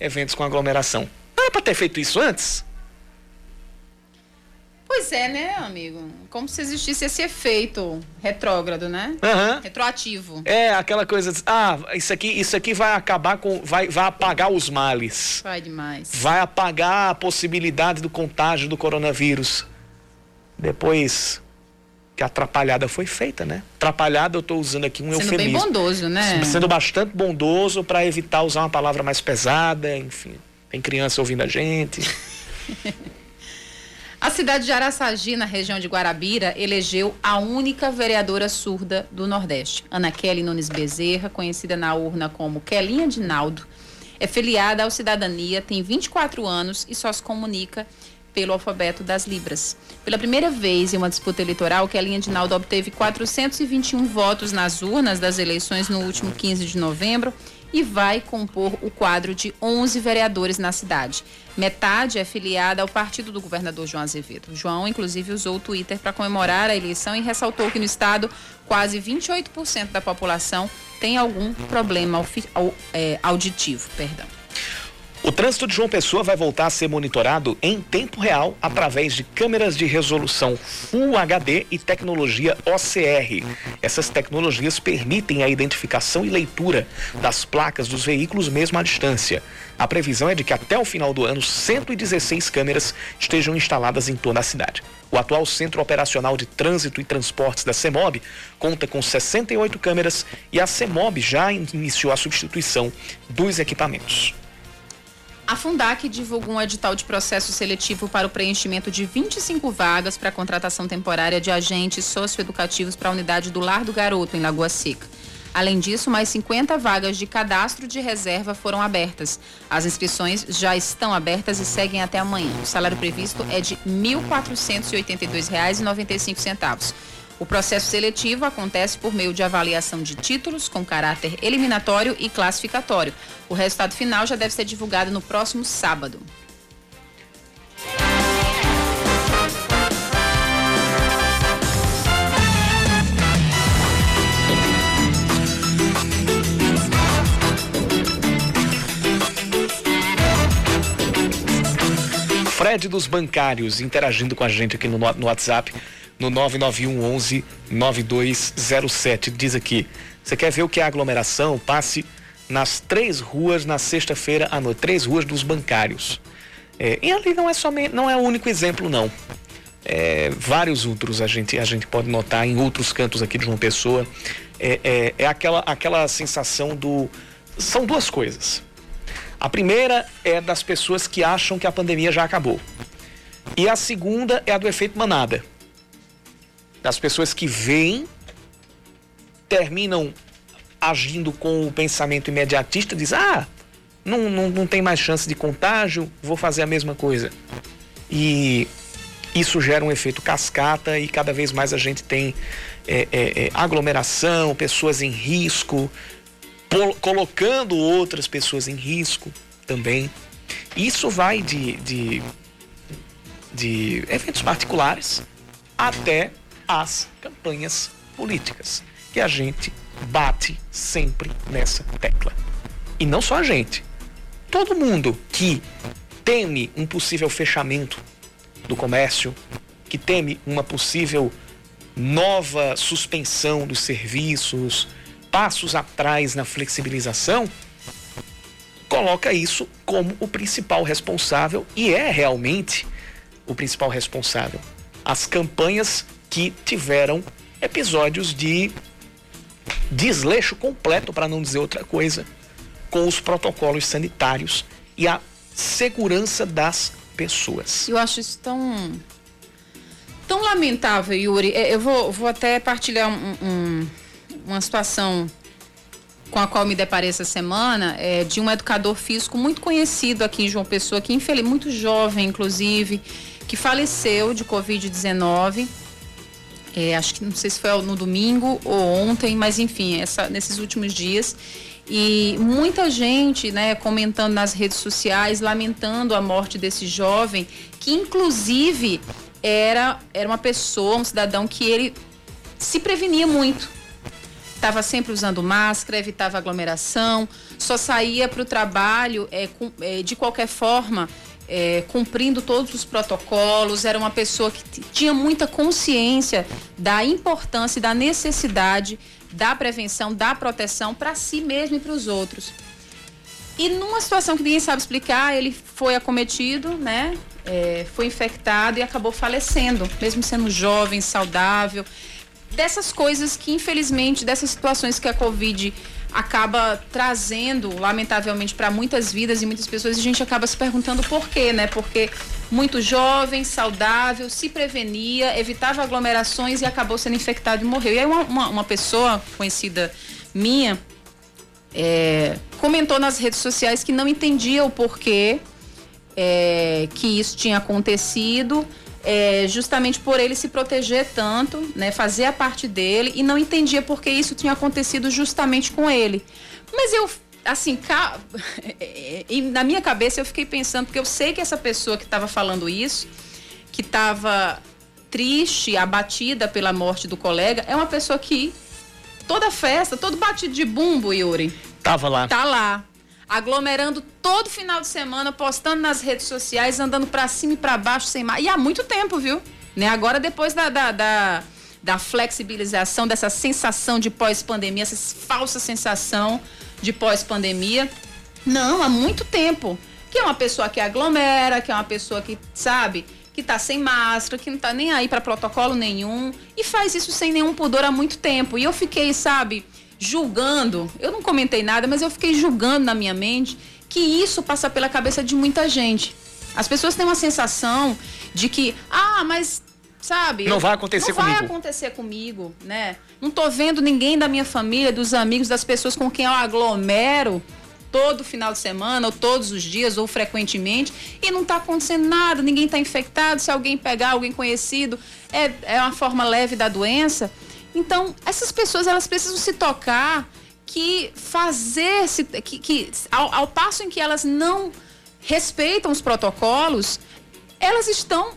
eventos com aglomeração. Era para ter feito isso antes? Pois é, né, amigo? Como se existisse esse efeito retrógrado, né? Uhum. Retroativo. É, aquela coisa, de, ah, isso aqui, isso aqui vai acabar com, vai, vai apagar os males. Vai demais. Vai apagar a possibilidade do contágio do coronavírus. Depois que a atrapalhada foi feita, né? Atrapalhada, eu estou usando aqui um Sendo eufemismo. bem bondoso, né? Sendo bastante bondoso para evitar usar uma palavra mais pesada, enfim. Tem criança ouvindo a gente. a cidade de Araçagi, na região de Guarabira, elegeu a única vereadora surda do Nordeste. Ana Kelly Nunes Bezerra, conhecida na urna como Kelinha de Naldo. É filiada ao Cidadania, tem 24 anos e só se comunica pelo alfabeto das Libras. Pela primeira vez em uma disputa eleitoral, Kelinha Dinaldo obteve 421 votos nas urnas das eleições no último 15 de novembro e vai compor o quadro de 11 vereadores na cidade. Metade é filiada ao partido do governador João Azevedo. João, inclusive, usou o Twitter para comemorar a eleição e ressaltou que no estado quase 28% da população tem algum problema é, auditivo. Perdão. O trânsito de João Pessoa vai voltar a ser monitorado em tempo real através de câmeras de resolução Full HD e tecnologia OCR. Essas tecnologias permitem a identificação e leitura das placas dos veículos mesmo à distância. A previsão é de que até o final do ano 116 câmeras estejam instaladas em toda a cidade. O atual Centro Operacional de Trânsito e Transportes da CEMOB conta com 68 câmeras e a CEMOB já iniciou a substituição dos equipamentos. A Fundac divulgou um edital de processo seletivo para o preenchimento de 25 vagas para contratação temporária de agentes socioeducativos para a unidade do Lar do Garoto, em Lagoa Seca. Além disso, mais 50 vagas de cadastro de reserva foram abertas. As inscrições já estão abertas e seguem até amanhã. O salário previsto é de R$ 1.482,95. O processo seletivo acontece por meio de avaliação de títulos com caráter eliminatório e classificatório. O resultado final já deve ser divulgado no próximo sábado. Fred dos bancários interagindo com a gente aqui no, no WhatsApp no 991 11 9207. Diz aqui: você quer ver o que é aglomeração? Passe nas três ruas na sexta-feira à noite, três ruas dos bancários. É, e ali não é somente, não é o único exemplo, não. É, vários outros a gente, a gente pode notar em outros cantos aqui de uma pessoa. É, é, é aquela, aquela sensação do. São duas coisas. A primeira é das pessoas que acham que a pandemia já acabou. E a segunda é a do efeito manada das pessoas que veem, terminam agindo com o pensamento imediatista, diz, ah, não, não, não tem mais chance de contágio, vou fazer a mesma coisa. E isso gera um efeito cascata e cada vez mais a gente tem é, é, é, aglomeração, pessoas em risco, colocando outras pessoas em risco também. Isso vai de, de, de eventos particulares até as campanhas políticas, que a gente bate sempre nessa tecla. E não só a gente. Todo mundo que teme um possível fechamento do comércio, que teme uma possível nova suspensão dos serviços, passos atrás na flexibilização, coloca isso como o principal responsável e é realmente o principal responsável. As campanhas que tiveram episódios de desleixo completo, para não dizer outra coisa, com os protocolos sanitários e a segurança das pessoas. Eu acho isso tão tão lamentável, Yuri. É, eu vou, vou até partilhar um, um, uma situação com a qual me deparei essa semana, é, de um educador físico muito conhecido aqui em João Pessoa, que infelizmente muito jovem, inclusive, que faleceu de Covid-19 é, acho que não sei se foi no domingo ou ontem, mas enfim, essa, nesses últimos dias. E muita gente, né, comentando nas redes sociais, lamentando a morte desse jovem, que inclusive era, era uma pessoa, um cidadão que ele se prevenia muito. Estava sempre usando máscara, evitava aglomeração, só saía para o trabalho é, com, é, de qualquer forma é, cumprindo todos os protocolos, era uma pessoa que tinha muita consciência da importância e da necessidade da prevenção, da proteção para si mesmo e para os outros. E numa situação que ninguém sabe explicar, ele foi acometido, né? É, foi infectado e acabou falecendo, mesmo sendo jovem, saudável. Dessas coisas que, infelizmente, dessas situações que a Covid acaba trazendo, lamentavelmente, para muitas vidas e muitas pessoas, a gente acaba se perguntando por quê, né? Porque muito jovem, saudável, se prevenia, evitava aglomerações e acabou sendo infectado e morreu. E aí uma, uma, uma pessoa conhecida minha é, comentou nas redes sociais que não entendia o porquê é, que isso tinha acontecido, é, justamente por ele se proteger tanto, né, fazer a parte dele, e não entendia por que isso tinha acontecido justamente com ele. Mas eu, assim, ca... na minha cabeça eu fiquei pensando, porque eu sei que essa pessoa que estava falando isso, que estava triste, abatida pela morte do colega, é uma pessoa que toda festa, todo batido de bumbo, Yuri. Tava lá. Tá lá. Aglomerando todo final de semana, postando nas redes sociais, andando para cima e para baixo sem mais. E há muito tempo, viu? Né? Agora, depois da, da, da, da flexibilização, dessa sensação de pós-pandemia, essa falsa sensação de pós-pandemia. Não, há muito tempo. Que é uma pessoa que aglomera, que é uma pessoa que, sabe, que tá sem máscara, que não tá nem aí para protocolo nenhum e faz isso sem nenhum pudor há muito tempo. E eu fiquei, sabe, julgando, eu não comentei nada, mas eu fiquei julgando na minha mente que isso passa pela cabeça de muita gente. As pessoas têm uma sensação de que, ah, mas sabe? Não vai acontecer não comigo. Não vai acontecer comigo, né? Não tô vendo ninguém da minha família, dos amigos, das pessoas com quem eu aglomero todo final de semana, ou todos os dias, ou frequentemente, e não está acontecendo nada, ninguém está infectado. Se alguém pegar alguém conhecido, é, é uma forma leve da doença. Então, essas pessoas elas precisam se tocar que fazer -se, que, que ao, ao passo em que elas não respeitam os protocolos, elas estão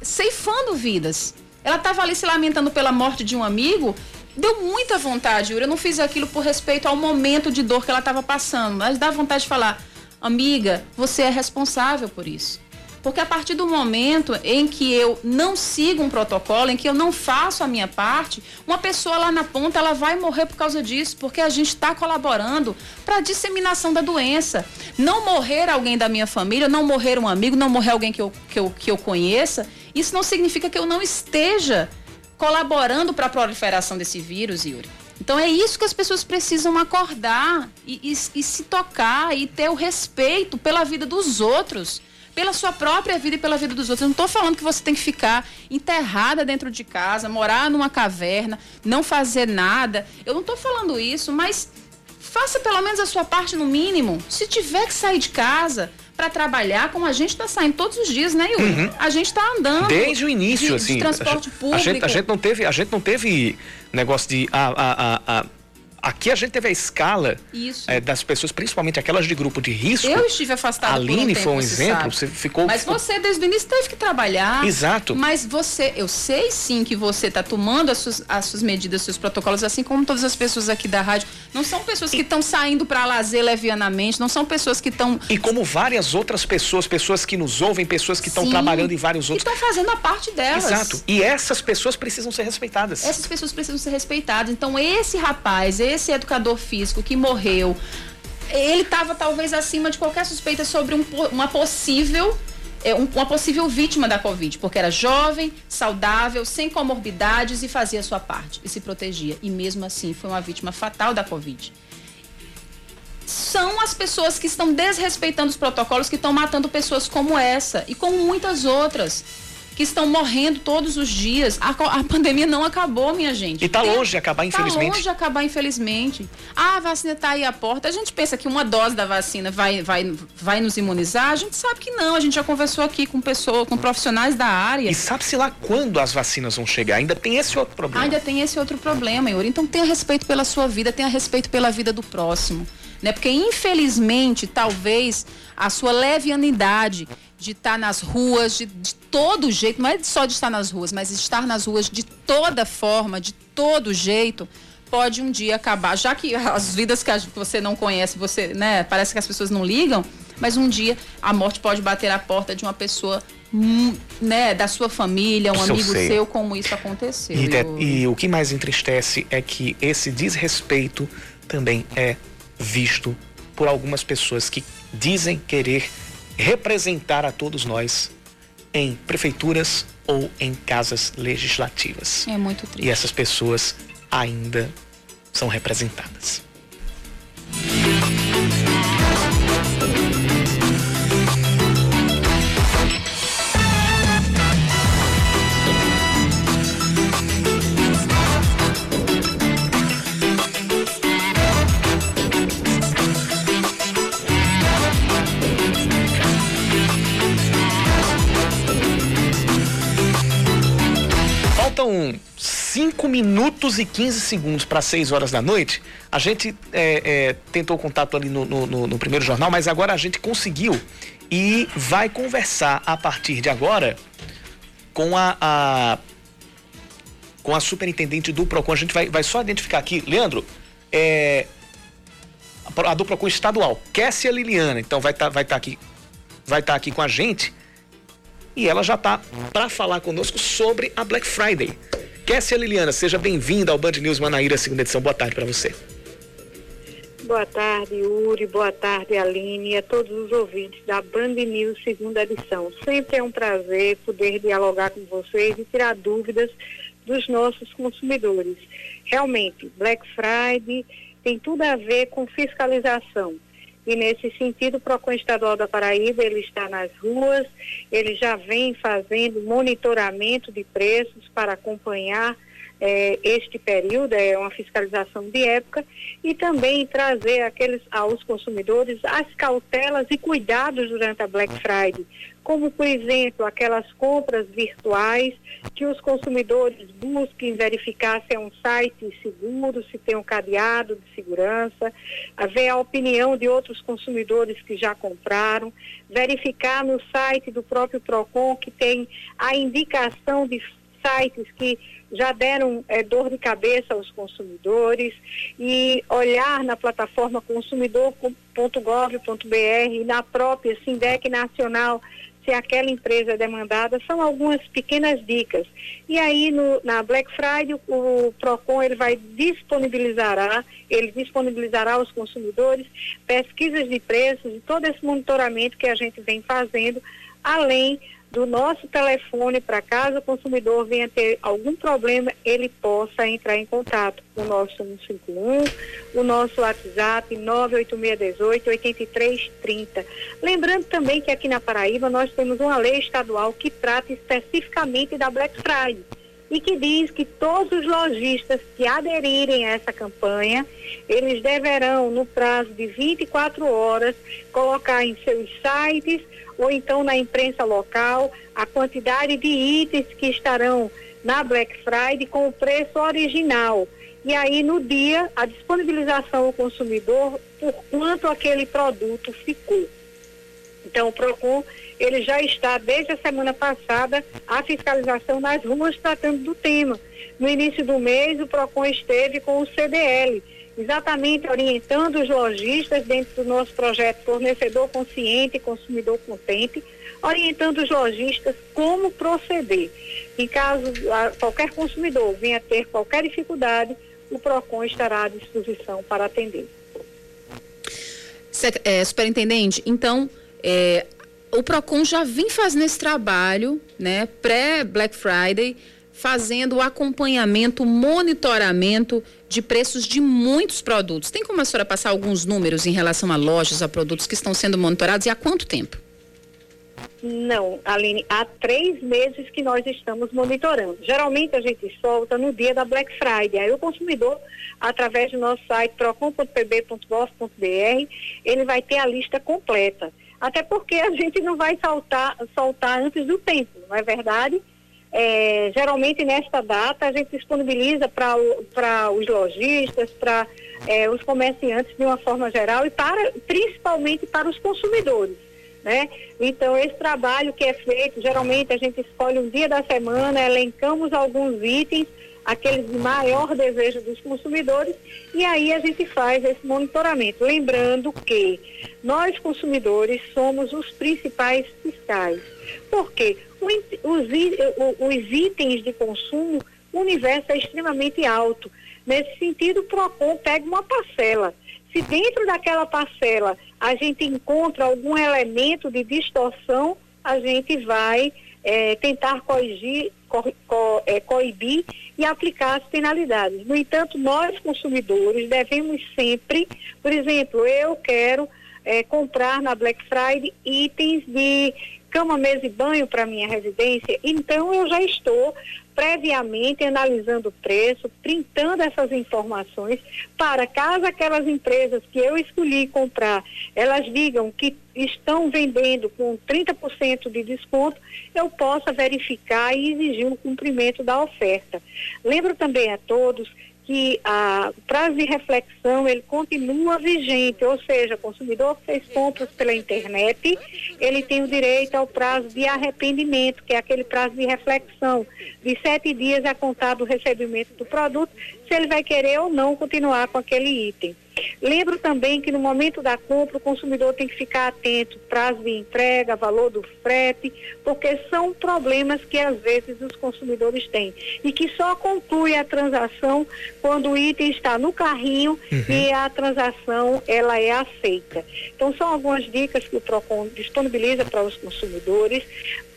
ceifando vidas. Ela estava ali se lamentando pela morte de um amigo, deu muita vontade, Yuri. Eu não fiz aquilo por respeito ao momento de dor que ela estava passando, mas dá vontade de falar, amiga, você é responsável por isso. Porque a partir do momento em que eu não sigo um protocolo, em que eu não faço a minha parte, uma pessoa lá na ponta ela vai morrer por causa disso, porque a gente está colaborando para a disseminação da doença. Não morrer alguém da minha família, não morrer um amigo, não morrer alguém que eu, que eu, que eu conheça, isso não significa que eu não esteja colaborando para a proliferação desse vírus, Yuri. Então é isso que as pessoas precisam acordar e, e, e, se tocar e ter o respeito pela vida dos outros, pela sua própria vida e pela vida dos outros. Eu não estou falando que você tem que ficar enterrada dentro de casa, morar numa caverna, não fazer nada. Eu não estou falando isso, mas faça pelo menos a sua parte no mínimo. Se tiver que sair de casa, para trabalhar, como a gente está saindo todos os dias, né, Yuri? Uhum. A gente está andando. Desde o início, de, assim. De transporte público. A gente, a gente, não teve, a gente não teve negócio de. A, a, a, Aqui a gente teve a escala é, das pessoas, principalmente aquelas de grupo de risco. Eu estive afastada. A Aline um tempo, foi um exemplo. Você ficou. Mas ficou... você desde o início teve que trabalhar. Exato. Mas você, eu sei sim que você está tomando as suas, as suas medidas, seus protocolos, assim como todas as pessoas aqui da rádio. Não são pessoas que estão saindo para lazer levianamente, não são pessoas que estão. E como várias outras pessoas, pessoas que nos ouvem, pessoas que estão trabalhando em vários outros. estão fazendo a parte delas. Exato. E essas pessoas precisam ser respeitadas. Essas pessoas precisam ser respeitadas. Então, esse rapaz, esse educador físico, físico que morreu, ele estava talvez acima de qualquer suspeita sobre um, uma possível é, uma possível vítima da Covid, porque era jovem, saudável, sem comorbidades e fazia a sua parte e se protegia. E mesmo assim foi uma vítima fatal da Covid. São as pessoas que estão desrespeitando os protocolos que estão matando pessoas como essa e como muitas outras que estão morrendo todos os dias. A, a pandemia não acabou, minha gente. E está longe de acabar, infelizmente. Está longe de acabar, infelizmente. Ah, a vacina está aí à porta. A gente pensa que uma dose da vacina vai, vai, vai nos imunizar. A gente sabe que não. A gente já conversou aqui com pessoas, com profissionais da área. E sabe-se lá quando as vacinas vão chegar. Ainda tem esse outro problema. Ainda tem esse outro problema, Yuri. Então tenha respeito pela sua vida, tenha respeito pela vida do próximo. Né? Porque, infelizmente, talvez a sua levianidade de estar tá nas ruas, de, de, todo jeito, não é só de estar nas ruas, mas estar nas ruas de toda forma, de todo jeito, pode um dia acabar. Já que as vidas que você não conhece, você, né, parece que as pessoas não ligam, mas um dia a morte pode bater a porta de uma pessoa hum, né, da sua família, um amigo seu. seu, como isso aconteceu. E, eu... e o que mais entristece é que esse desrespeito também é visto por algumas pessoas que dizem querer representar a todos nós em prefeituras ou em casas legislativas. É muito triste. E essas pessoas ainda são representadas. 5 minutos e 15 segundos para 6 horas da noite. A gente é, é, tentou contato ali no, no, no, primeiro jornal, mas agora a gente conseguiu e vai conversar a partir de agora com a, a com a superintendente do PROCON. A gente vai, vai só identificar aqui. Leandro, é, a do PROCON estadual, Kessia Liliana, então vai estar tá, vai tá aqui, vai estar tá aqui com a gente e ela já está para falar conosco sobre a Black Friday. Kessia Liliana, seja bem-vinda ao Band News Manaíra, segunda edição. Boa tarde para você. Boa tarde, Uri. Boa tarde, Aline e a todos os ouvintes da Band News, segunda edição. Sempre é um prazer poder dialogar com vocês e tirar dúvidas dos nossos consumidores. Realmente, Black Friday tem tudo a ver com fiscalização. E nesse sentido, o PROCON Estadual da Paraíba, ele está nas ruas, ele já vem fazendo monitoramento de preços para acompanhar é, este período, é uma fiscalização de época, e também trazer aqueles, aos consumidores as cautelas e cuidados durante a Black Friday, como, por exemplo, aquelas compras virtuais que os consumidores busquem verificar se é um site seguro, se tem um cadeado de segurança, ver a opinião de outros consumidores que já compraram, verificar no site do próprio PROCON que tem a indicação de sites que já deram é, dor de cabeça aos consumidores e olhar na plataforma consumidor.gov.br e na própria Sindec Nacional se aquela empresa é demandada, são algumas pequenas dicas. E aí no, na Black Friday o, o Procon ele vai disponibilizará, ele disponibilizará aos consumidores pesquisas de preços e todo esse monitoramento que a gente vem fazendo, além do nosso telefone para caso o consumidor venha ter algum problema, ele possa entrar em contato com o nosso 151, o nosso WhatsApp 98618 8330. Lembrando também que aqui na Paraíba nós temos uma lei estadual que trata especificamente da Black Friday e que diz que todos os lojistas que aderirem a essa campanha, eles deverão, no prazo de 24 horas, colocar em seus sites ou então na imprensa local a quantidade de itens que estarão na Black Friday com o preço original. E aí, no dia, a disponibilização ao consumidor por quanto aquele produto ficou. Então, o PROCON, ele já está, desde a semana passada, a fiscalização nas ruas tratando do tema. No início do mês, o PROCON esteve com o CDL, exatamente orientando os lojistas dentro do nosso projeto Fornecedor Consciente e Consumidor Contente, orientando os lojistas como proceder. Em caso qualquer consumidor venha ter qualquer dificuldade, o PROCON estará à disposição para atender. É, superintendente, então, é, o PROCON já vem fazendo esse trabalho, né, pré-Black Friday, fazendo o acompanhamento, monitoramento de preços de muitos produtos. Tem como a senhora passar alguns números em relação a lojas, a produtos que estão sendo monitorados e há quanto tempo? Não, Aline, há três meses que nós estamos monitorando. Geralmente a gente solta no dia da Black Friday. Aí o consumidor, através do nosso site procon.pb.gov.br, ele vai ter a lista completa. Até porque a gente não vai soltar, soltar antes do tempo, não é verdade? É, geralmente nesta data a gente disponibiliza para os lojistas, para é, os comerciantes de uma forma geral e para, principalmente para os consumidores. Né? Então, esse trabalho que é feito, geralmente a gente escolhe um dia da semana, elencamos alguns itens, aqueles de maior desejo dos consumidores, e aí a gente faz esse monitoramento. Lembrando que nós, consumidores, somos os principais fiscais. Por quê? os, os itens de consumo, o universo é extremamente alto. Nesse sentido, o PROCON pega uma parcela. Se dentro daquela parcela a gente encontra algum elemento de distorção, a gente vai é, tentar corrigir, co, co, é, coibir e aplicar as penalidades. No entanto, nós consumidores devemos sempre, por exemplo, eu quero é, comprar na Black Friday itens de cama, mesa e banho para minha residência, então eu já estou previamente analisando o preço, printando essas informações para caso aquelas empresas que eu escolhi comprar, elas digam que estão vendendo com 30% de desconto, eu possa verificar e exigir o cumprimento da oferta. Lembro também a todos que a, o prazo de reflexão ele continua vigente, ou seja, o consumidor que fez compras pela internet, ele tem o direito ao prazo de arrependimento, que é aquele prazo de reflexão, de sete dias a contar do recebimento do produto, se ele vai querer ou não continuar com aquele item. Lembro também que no momento da compra o consumidor tem que ficar atento, prazo de entrega, valor do frete, porque são problemas que às vezes os consumidores têm e que só conclui a transação quando o item está no carrinho uhum. e a transação ela é aceita. Então são algumas dicas que o Procon disponibiliza para os consumidores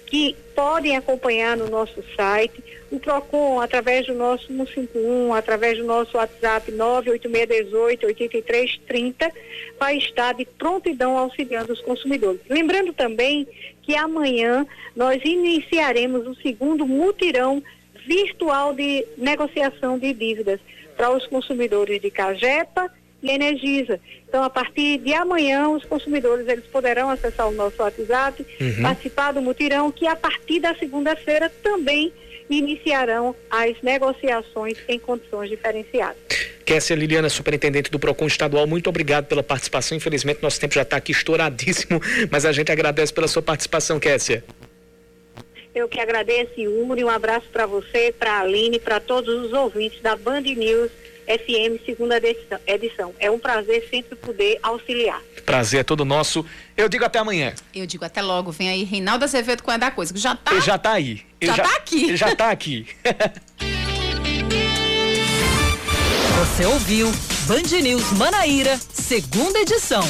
que podem acompanhar no nosso site. O PROCON, através do nosso 151, através do nosso WhatsApp 98618-8330, vai estar de prontidão auxiliando os consumidores. Lembrando também que amanhã nós iniciaremos o segundo mutirão virtual de negociação de dívidas para os consumidores de Cajepa e Energisa. Então, a partir de amanhã, os consumidores eles poderão acessar o nosso WhatsApp, uhum. participar do mutirão, que a partir da segunda-feira também iniciarão as negociações em condições diferenciadas. Kessia Liliana, superintendente do PROCON estadual, muito obrigado pela participação. Infelizmente, nosso tempo já está aqui estouradíssimo, mas a gente agradece pela sua participação, Kessia. Eu que agradeço, Yuri. Um abraço para você, para a Aline, para todos os ouvintes da Band News FM, segunda edição. É um prazer sempre poder auxiliar. Prazer é todo nosso. Eu digo até amanhã. Eu digo até logo. Vem aí Reinaldo Azevedo com a da coisa, que já tá. Já tá aí. Ele já, já tá aqui. Ele já tá aqui. Você ouviu Band News Manaíra, segunda edição.